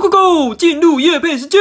Go Go Go！进入夜配时间。